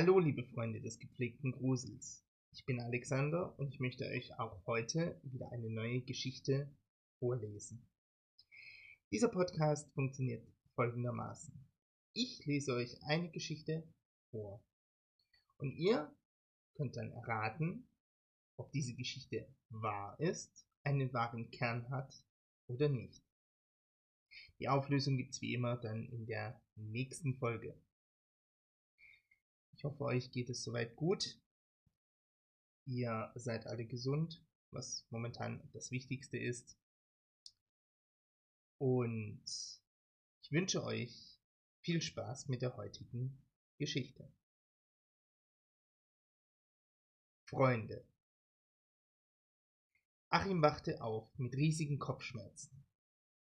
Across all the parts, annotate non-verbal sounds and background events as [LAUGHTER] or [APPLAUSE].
Hallo, liebe Freunde des gepflegten Grusels. Ich bin Alexander und ich möchte euch auch heute wieder eine neue Geschichte vorlesen. Dieser Podcast funktioniert folgendermaßen. Ich lese euch eine Geschichte vor und ihr könnt dann erraten, ob diese Geschichte wahr ist, einen wahren Kern hat oder nicht. Die Auflösung gibt's wie immer dann in der nächsten Folge. Ich hoffe, euch geht es soweit gut. Ihr seid alle gesund, was momentan das Wichtigste ist. Und ich wünsche euch viel Spaß mit der heutigen Geschichte. Freunde. Achim wachte auf mit riesigen Kopfschmerzen.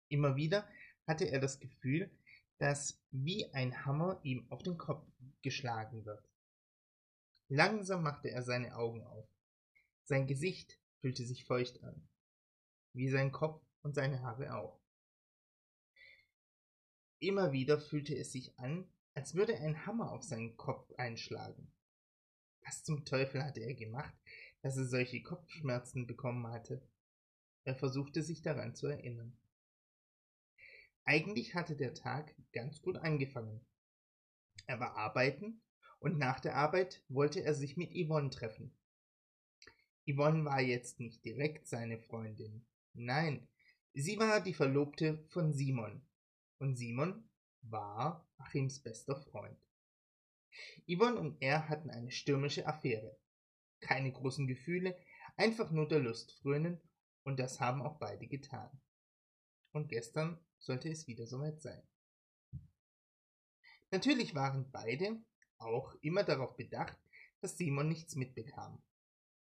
Immer wieder hatte er das Gefühl, dass wie ein Hammer ihm auf den Kopf geschlagen wird. Langsam machte er seine Augen auf. Sein Gesicht fühlte sich feucht an, wie sein Kopf und seine Haare auch. Immer wieder fühlte es sich an, als würde ein Hammer auf seinen Kopf einschlagen. Was zum Teufel hatte er gemacht, dass er solche Kopfschmerzen bekommen hatte? Er versuchte sich daran zu erinnern. Eigentlich hatte der Tag ganz gut angefangen. Er war arbeiten und nach der Arbeit wollte er sich mit Yvonne treffen. Yvonne war jetzt nicht direkt seine Freundin. Nein, sie war die Verlobte von Simon. Und Simon war Achims bester Freund. Yvonne und er hatten eine stürmische Affäre. Keine großen Gefühle, einfach nur der Lust frönen, und das haben auch beide getan. Und gestern sollte es wieder soweit sein. Natürlich waren beide auch immer darauf bedacht, dass Simon nichts mitbekam.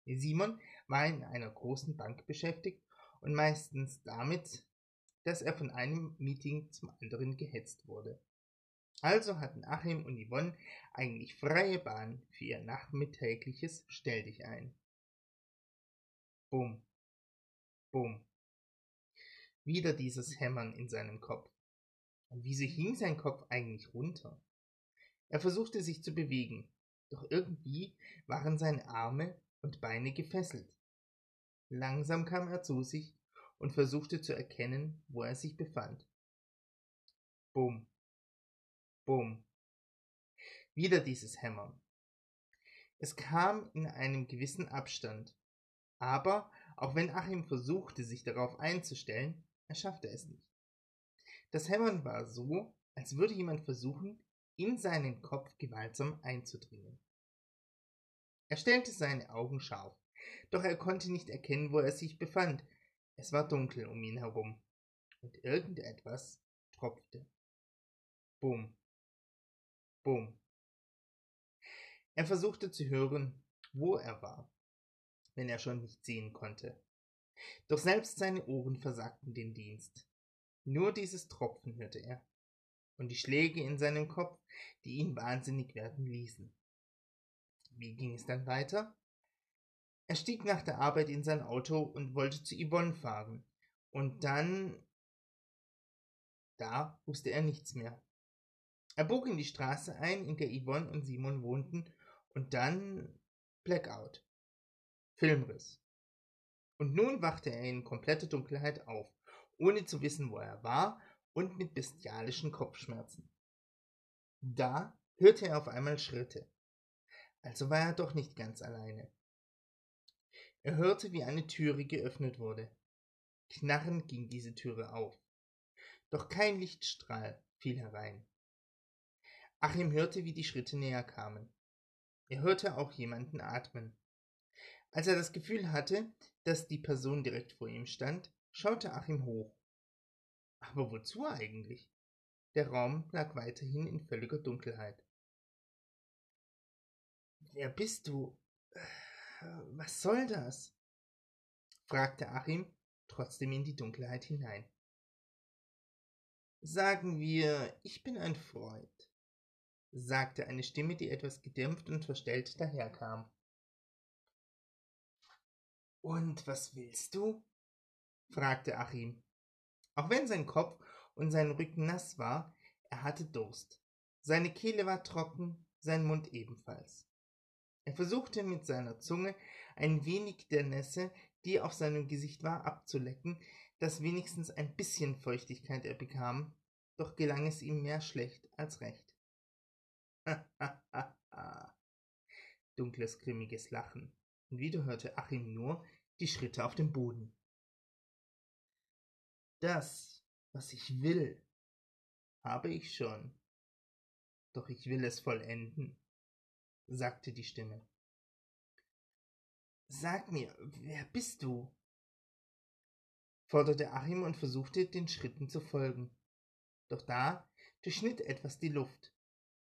Simon war in einer großen Bank beschäftigt und meistens damit, dass er von einem Meeting zum anderen gehetzt wurde. Also hatten Achim und Yvonne eigentlich freie Bahn für ihr nachmittägliches Stell dich ein. Bumm, bumm, wieder dieses Hämmern in seinem Kopf. Und wieso hing sein Kopf eigentlich runter? Er versuchte sich zu bewegen, doch irgendwie waren seine Arme und Beine gefesselt. Langsam kam er zu sich und versuchte zu erkennen, wo er sich befand. Bumm, bumm. Wieder dieses Hämmern. Es kam in einem gewissen Abstand, aber auch wenn Achim versuchte, sich darauf einzustellen, er schaffte es nicht. Das Hämmern war so, als würde jemand versuchen, in seinen Kopf gewaltsam einzudringen. Er stellte seine Augen scharf, doch er konnte nicht erkennen, wo er sich befand. Es war dunkel um ihn herum, und irgendetwas tropfte. Bum, bum. Er versuchte zu hören, wo er war, wenn er schon nicht sehen konnte. Doch selbst seine Ohren versagten den Dienst. Nur dieses Tropfen hörte er und die Schläge in seinem Kopf, die ihn wahnsinnig werden ließen. Wie ging es dann weiter? Er stieg nach der Arbeit in sein Auto und wollte zu Yvonne fahren. Und dann. Da wusste er nichts mehr. Er bog in die Straße ein, in der Yvonne und Simon wohnten, und dann Blackout. Filmriss. Und nun wachte er in kompletter Dunkelheit auf, ohne zu wissen, wo er war und mit bestialischen Kopfschmerzen. Da hörte er auf einmal Schritte. Also war er doch nicht ganz alleine. Er hörte, wie eine Türe geöffnet wurde. Knarrend ging diese Türe auf. Doch kein Lichtstrahl fiel herein. Achim hörte, wie die Schritte näher kamen. Er hörte auch jemanden atmen. Als er das Gefühl hatte, dass die Person direkt vor ihm stand, schaute Achim hoch. Aber wozu eigentlich? Der Raum lag weiterhin in völliger Dunkelheit. Wer bist du? Was soll das? fragte Achim trotzdem in die Dunkelheit hinein. Sagen wir, ich bin ein Freund, sagte eine Stimme, die etwas gedämpft und verstellt daherkam. Und was willst du? fragte Achim. Auch wenn sein Kopf und sein Rücken nass war, er hatte Durst. Seine Kehle war trocken, sein Mund ebenfalls. Er versuchte mit seiner Zunge ein wenig der Nässe, die auf seinem Gesicht war, abzulecken, dass wenigstens ein bisschen Feuchtigkeit er bekam, doch gelang es ihm mehr schlecht als recht. [LAUGHS] Dunkles, grimmiges Lachen, und wieder hörte Achim nur die Schritte auf dem Boden. Das, was ich will, habe ich schon, doch ich will es vollenden, sagte die Stimme. Sag mir, wer bist du? forderte Achim und versuchte, den Schritten zu folgen. Doch da durchschnitt etwas die Luft.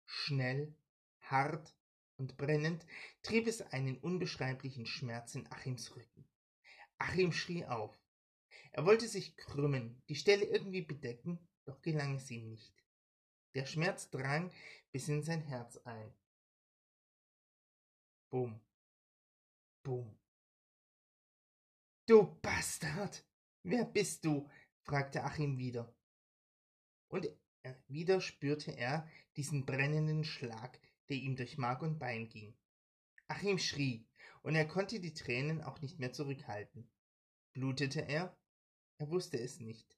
Schnell, hart und brennend trieb es einen unbeschreiblichen Schmerz in Achims Rücken. Achim schrie auf. Er wollte sich krümmen, die Stelle irgendwie bedecken, doch gelang es ihm nicht. Der Schmerz drang bis in sein Herz ein. Bumm, bumm. Du Bastard! Wer bist du? fragte Achim wieder. Und wieder spürte er diesen brennenden Schlag, der ihm durch Mark und Bein ging. Achim schrie, und er konnte die Tränen auch nicht mehr zurückhalten. Blutete er? Er wusste es nicht.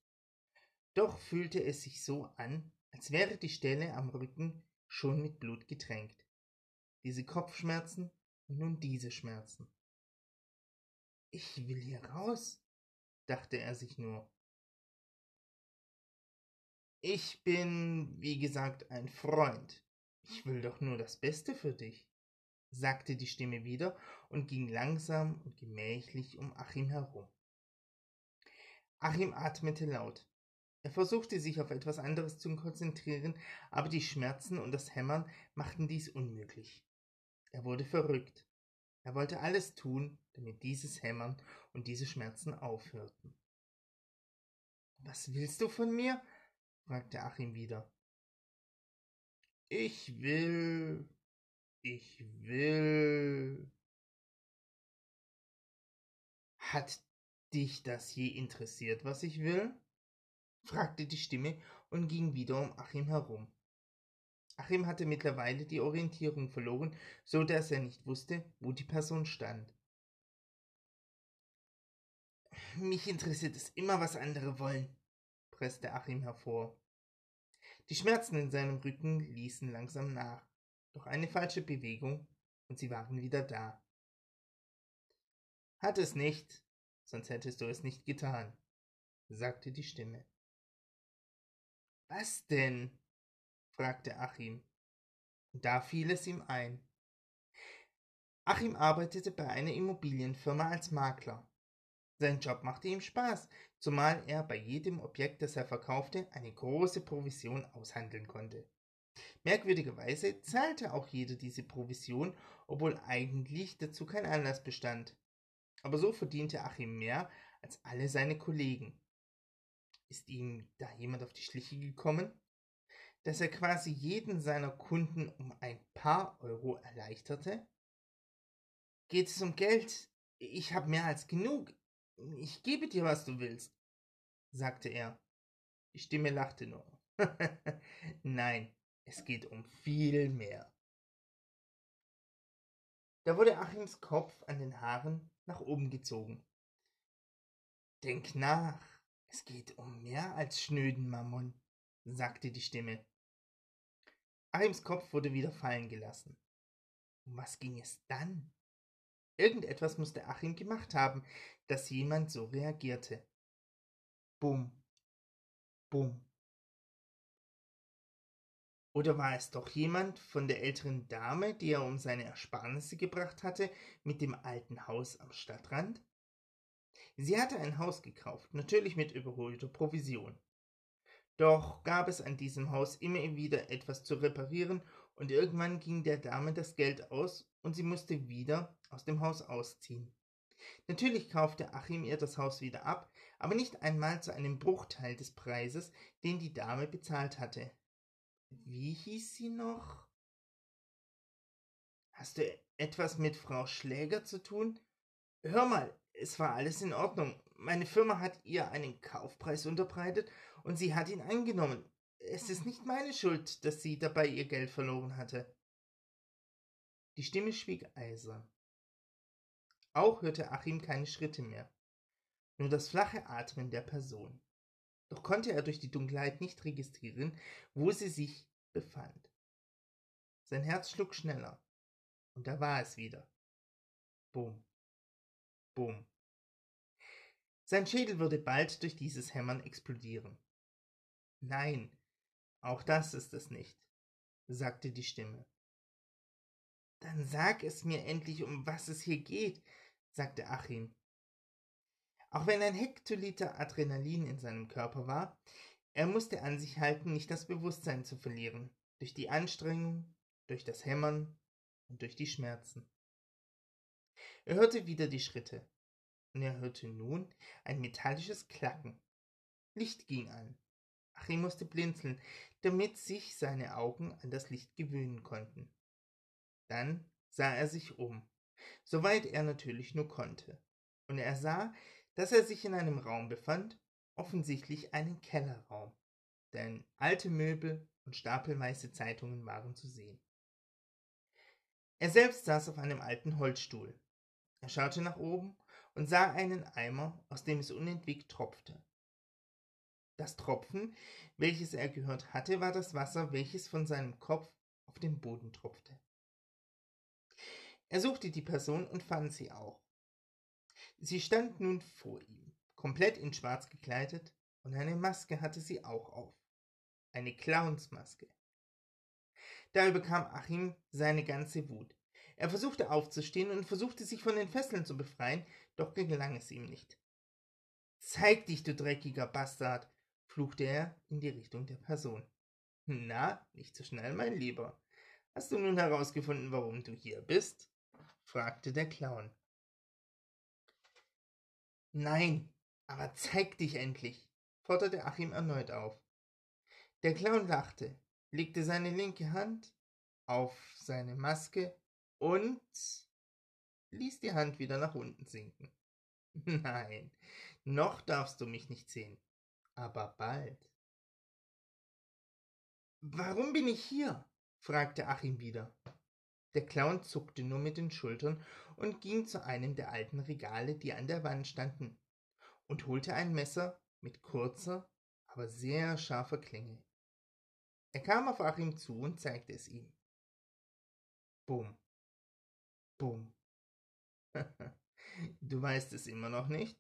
Doch fühlte es sich so an, als wäre die Stelle am Rücken schon mit Blut getränkt. Diese Kopfschmerzen und nun diese Schmerzen. Ich will hier raus, dachte er sich nur. Ich bin, wie gesagt, ein Freund. Ich will doch nur das Beste für dich, sagte die Stimme wieder und ging langsam und gemächlich um Achim herum. Achim atmete laut. Er versuchte sich auf etwas anderes zu konzentrieren, aber die Schmerzen und das Hämmern machten dies unmöglich. Er wurde verrückt. Er wollte alles tun, damit dieses Hämmern und diese Schmerzen aufhörten. Was willst du von mir? fragte Achim wieder. Ich will. Ich will. Hat dich das je interessiert, was ich will? fragte die Stimme und ging wieder um Achim herum. Achim hatte mittlerweile die Orientierung verloren, so dass er nicht wusste, wo die Person stand. Mich interessiert es immer, was andere wollen, presste Achim hervor. Die Schmerzen in seinem Rücken ließen langsam nach, doch eine falsche Bewegung und sie waren wieder da. Hat es nicht, sonst hättest du es nicht getan, sagte die Stimme. Was denn? fragte Achim. Und da fiel es ihm ein. Achim arbeitete bei einer Immobilienfirma als Makler. Sein Job machte ihm Spaß, zumal er bei jedem Objekt, das er verkaufte, eine große Provision aushandeln konnte. Merkwürdigerweise zahlte auch jeder diese Provision, obwohl eigentlich dazu kein Anlass bestand. Aber so verdiente Achim mehr als alle seine Kollegen. Ist ihm da jemand auf die Schliche gekommen? Dass er quasi jeden seiner Kunden um ein paar Euro erleichterte? Geht es um Geld? Ich habe mehr als genug. Ich gebe dir, was du willst, sagte er. Die Stimme lachte nur. [LAUGHS] Nein, es geht um viel mehr. Da wurde Achims Kopf an den Haaren nach oben gezogen. Denk nach, es geht um mehr als schnöden Mammon, sagte die Stimme. Achims Kopf wurde wieder fallen gelassen. Um was ging es dann? Irgendetwas musste Achim gemacht haben, dass jemand so reagierte. Bumm, bumm. Oder war es doch jemand von der älteren Dame, die er um seine Ersparnisse gebracht hatte, mit dem alten Haus am Stadtrand? Sie hatte ein Haus gekauft, natürlich mit überholter Provision. Doch gab es an diesem Haus immer wieder etwas zu reparieren und irgendwann ging der Dame das Geld aus und sie musste wieder aus dem Haus ausziehen. Natürlich kaufte Achim ihr das Haus wieder ab, aber nicht einmal zu einem Bruchteil des Preises, den die Dame bezahlt hatte. Wie hieß sie noch? Hast du etwas mit Frau Schläger zu tun? Hör mal, es war alles in Ordnung. Meine Firma hat ihr einen Kaufpreis unterbreitet und sie hat ihn angenommen. Es ist nicht meine Schuld, dass sie dabei ihr Geld verloren hatte. Die Stimme schwieg eisern. Auch hörte Achim keine Schritte mehr, nur das flache Atmen der Person. Doch konnte er durch die Dunkelheit nicht registrieren, wo sie sich befand. Sein Herz schlug schneller, und da war es wieder. Bum, bum. Sein Schädel würde bald durch dieses Hämmern explodieren. Nein, auch das ist es nicht, sagte die Stimme. Dann sag es mir endlich, um was es hier geht, sagte Achim. Auch wenn ein Hektoliter Adrenalin in seinem Körper war, er musste an sich halten, nicht das Bewusstsein zu verlieren, durch die Anstrengung, durch das Hämmern und durch die Schmerzen. Er hörte wieder die Schritte, und er hörte nun ein metallisches Klacken. Licht ging an. Achim musste blinzeln, damit sich seine Augen an das Licht gewöhnen konnten. Dann sah er sich um, soweit er natürlich nur konnte, und er sah, dass er sich in einem Raum befand, offensichtlich einen Kellerraum, denn alte Möbel und stapelweise Zeitungen waren zu sehen. Er selbst saß auf einem alten Holzstuhl. Er schaute nach oben und sah einen Eimer, aus dem es unentwegt tropfte. Das Tropfen, welches er gehört hatte, war das Wasser, welches von seinem Kopf auf den Boden tropfte. Er suchte die Person und fand sie auch. Sie stand nun vor ihm, komplett in Schwarz gekleidet, und eine Maske hatte sie auch auf. Eine Clownsmaske. Da überkam Achim seine ganze Wut. Er versuchte aufzustehen und versuchte sich von den Fesseln zu befreien, doch gelang es ihm nicht. Zeig dich, du dreckiger Bastard, fluchte er in die Richtung der Person. Na, nicht so schnell, mein Lieber. Hast du nun herausgefunden, warum du hier bist? fragte der Clown. Nein, aber zeig dich endlich, forderte Achim erneut auf. Der Clown lachte, legte seine linke Hand auf seine Maske und ließ die Hand wieder nach unten sinken. [LAUGHS] Nein, noch darfst du mich nicht sehen, aber bald. Warum bin ich hier? fragte Achim wieder. Der Clown zuckte nur mit den Schultern und ging zu einem der alten Regale, die an der Wand standen, und holte ein Messer mit kurzer, aber sehr scharfer Klinge. Er kam auf Achim zu und zeigte es ihm. Bumm. Bumm. [LAUGHS] du weißt es immer noch nicht?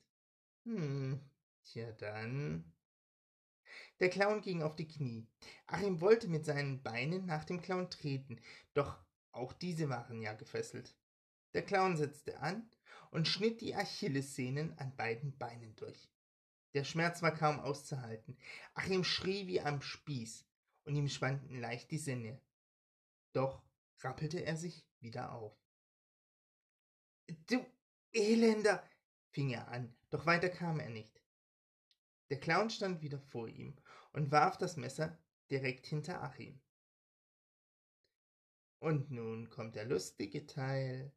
Hm, tja dann. Der Clown ging auf die Knie. Achim wollte mit seinen Beinen nach dem Clown treten, doch auch diese waren ja gefesselt. Der Clown setzte an und schnitt die Achillessehnen an beiden Beinen durch. Der Schmerz war kaum auszuhalten. Achim schrie wie am Spieß, und ihm schwanden leicht die Sinne. Doch rappelte er sich wieder auf. Du Elender, fing er an, doch weiter kam er nicht. Der Clown stand wieder vor ihm und warf das Messer direkt hinter Achim. Und nun kommt der lustige Teil,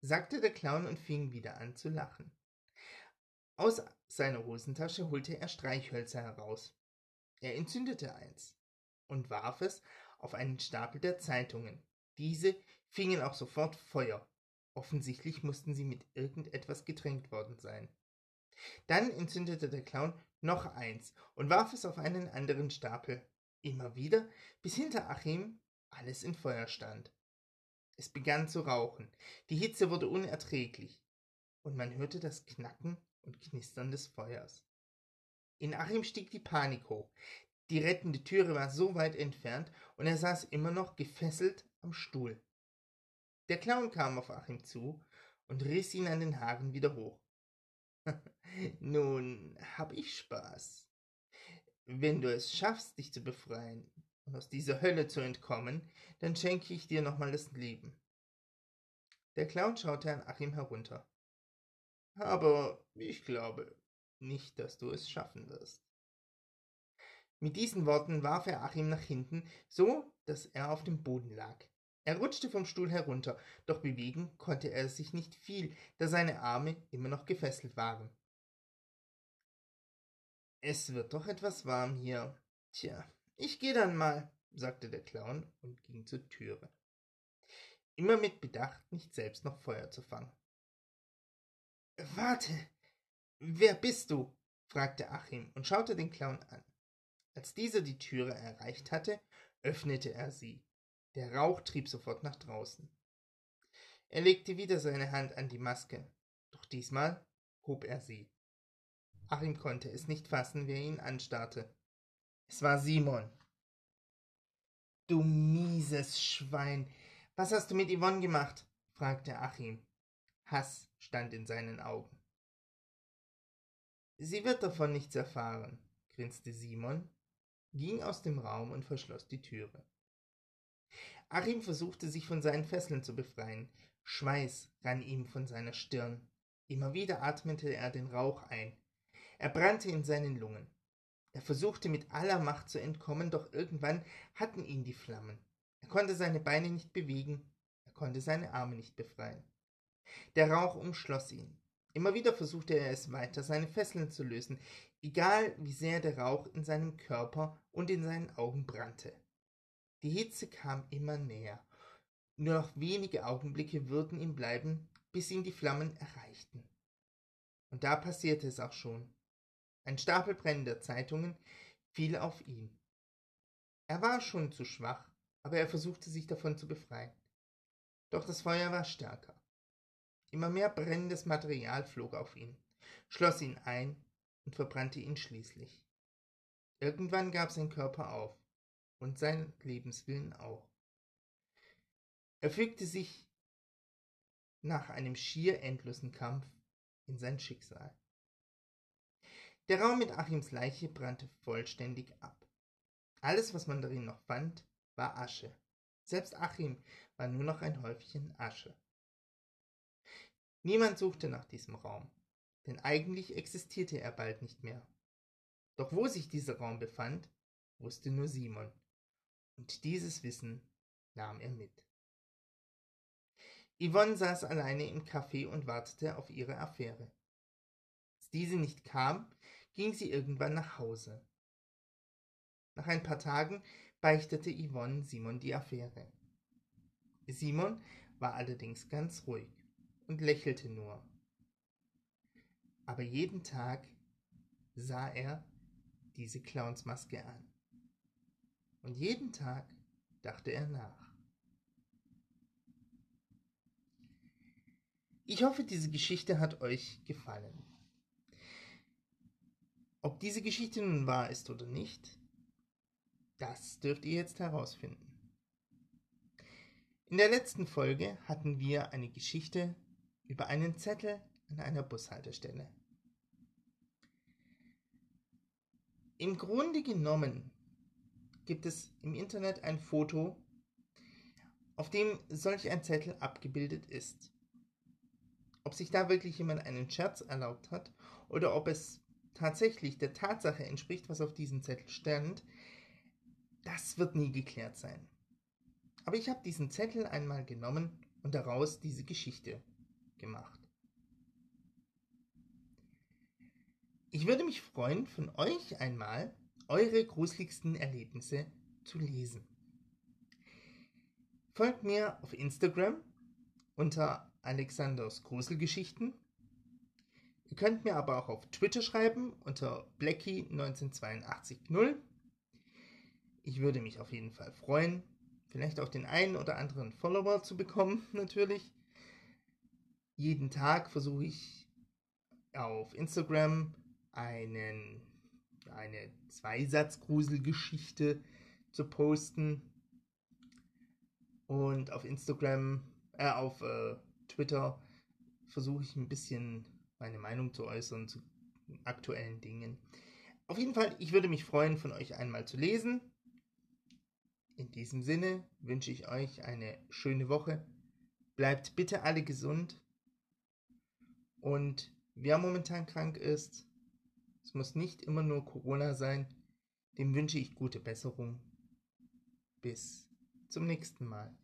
sagte der Clown und fing wieder an zu lachen. Aus seiner Hosentasche holte er Streichhölzer heraus. Er entzündete eins und warf es auf einen Stapel der Zeitungen. Diese fingen auch sofort Feuer. Offensichtlich mussten sie mit irgendetwas getränkt worden sein. Dann entzündete der Clown noch eins und warf es auf einen anderen Stapel. Immer wieder, bis hinter Achim alles in Feuer stand. Es begann zu rauchen, die Hitze wurde unerträglich, und man hörte das Knacken und Knistern des Feuers. In Achim stieg die Panik hoch. Die rettende Türe war so weit entfernt, und er saß immer noch gefesselt am Stuhl. Der Clown kam auf Achim zu und riss ihn an den Haaren wieder hoch. [LAUGHS] Nun hab ich Spaß. Wenn du es schaffst, dich zu befreien, und aus dieser Hölle zu entkommen, dann schenke ich dir nochmal das Leben. Der Clown schaute an Achim herunter. Aber ich glaube nicht, dass du es schaffen wirst. Mit diesen Worten warf er Achim nach hinten, so dass er auf dem Boden lag. Er rutschte vom Stuhl herunter, doch bewegen konnte er sich nicht viel, da seine Arme immer noch gefesselt waren. Es wird doch etwas warm hier. Tja, ich geh dann mal, sagte der Clown und ging zur Türe. immer mit Bedacht, nicht selbst noch Feuer zu fangen. Warte, wer bist du? fragte Achim und schaute den Clown an. Als dieser die Türe erreicht hatte, öffnete er sie. Der Rauch trieb sofort nach draußen. Er legte wieder seine Hand an die Maske, doch diesmal hob er sie. Achim konnte es nicht fassen, wer ihn anstarrte. Es war Simon. Du mieses Schwein, was hast du mit Yvonne gemacht? fragte Achim. Hass stand in seinen Augen. Sie wird davon nichts erfahren, grinste Simon, ging aus dem Raum und verschloss die Türe. Achim versuchte sich von seinen Fesseln zu befreien. Schweiß rann ihm von seiner Stirn. Immer wieder atmete er den Rauch ein. Er brannte in seinen Lungen. Er versuchte mit aller Macht zu entkommen, doch irgendwann hatten ihn die Flammen. Er konnte seine Beine nicht bewegen, er konnte seine Arme nicht befreien. Der Rauch umschloss ihn. Immer wieder versuchte er es weiter, seine Fesseln zu lösen, egal wie sehr der Rauch in seinem Körper und in seinen Augen brannte. Die Hitze kam immer näher. Nur noch wenige Augenblicke würden ihm bleiben, bis ihn die Flammen erreichten. Und da passierte es auch schon. Ein Stapel brennender Zeitungen fiel auf ihn. Er war schon zu schwach, aber er versuchte sich davon zu befreien. Doch das Feuer war stärker. Immer mehr brennendes Material flog auf ihn, schloss ihn ein und verbrannte ihn schließlich. Irgendwann gab sein Körper auf und sein Lebenswillen auch. Er fügte sich nach einem schier endlosen Kampf in sein Schicksal. Der Raum mit Achims Leiche brannte vollständig ab. Alles, was man darin noch fand, war Asche. Selbst Achim war nur noch ein Häufchen Asche. Niemand suchte nach diesem Raum, denn eigentlich existierte er bald nicht mehr. Doch wo sich dieser Raum befand, wusste nur Simon, und dieses Wissen nahm er mit. Yvonne saß alleine im Café und wartete auf ihre Affäre. Als diese nicht kam, ging sie irgendwann nach Hause. Nach ein paar Tagen beichtete Yvonne Simon die Affäre. Simon war allerdings ganz ruhig und lächelte nur. Aber jeden Tag sah er diese Clownsmaske an. Und jeden Tag dachte er nach. Ich hoffe, diese Geschichte hat euch gefallen. Ob diese Geschichte nun wahr ist oder nicht, das dürft ihr jetzt herausfinden. In der letzten Folge hatten wir eine Geschichte über einen Zettel an einer Bushaltestelle. Im Grunde genommen gibt es im Internet ein Foto, auf dem solch ein Zettel abgebildet ist. Ob sich da wirklich jemand einen Scherz erlaubt hat oder ob es tatsächlich der Tatsache entspricht, was auf diesem Zettel stand, das wird nie geklärt sein. Aber ich habe diesen Zettel einmal genommen und daraus diese Geschichte gemacht. Ich würde mich freuen, von euch einmal eure gruseligsten Erlebnisse zu lesen. Folgt mir auf Instagram unter Alexanders Gruselgeschichten. Ihr könnt mir aber auch auf Twitter schreiben unter Blackie19880. Ich würde mich auf jeden Fall freuen, vielleicht auch den einen oder anderen Follower zu bekommen, [LAUGHS] natürlich jeden Tag versuche ich auf Instagram einen, eine Zweisatz-Gruselgeschichte zu posten. Und auf Instagram, äh, auf äh, Twitter versuche ich ein bisschen meine Meinung zu äußern zu aktuellen Dingen. Auf jeden Fall, ich würde mich freuen, von euch einmal zu lesen. In diesem Sinne wünsche ich euch eine schöne Woche. Bleibt bitte alle gesund und wer momentan krank ist, es muss nicht immer nur Corona sein, dem wünsche ich gute Besserung. Bis zum nächsten Mal.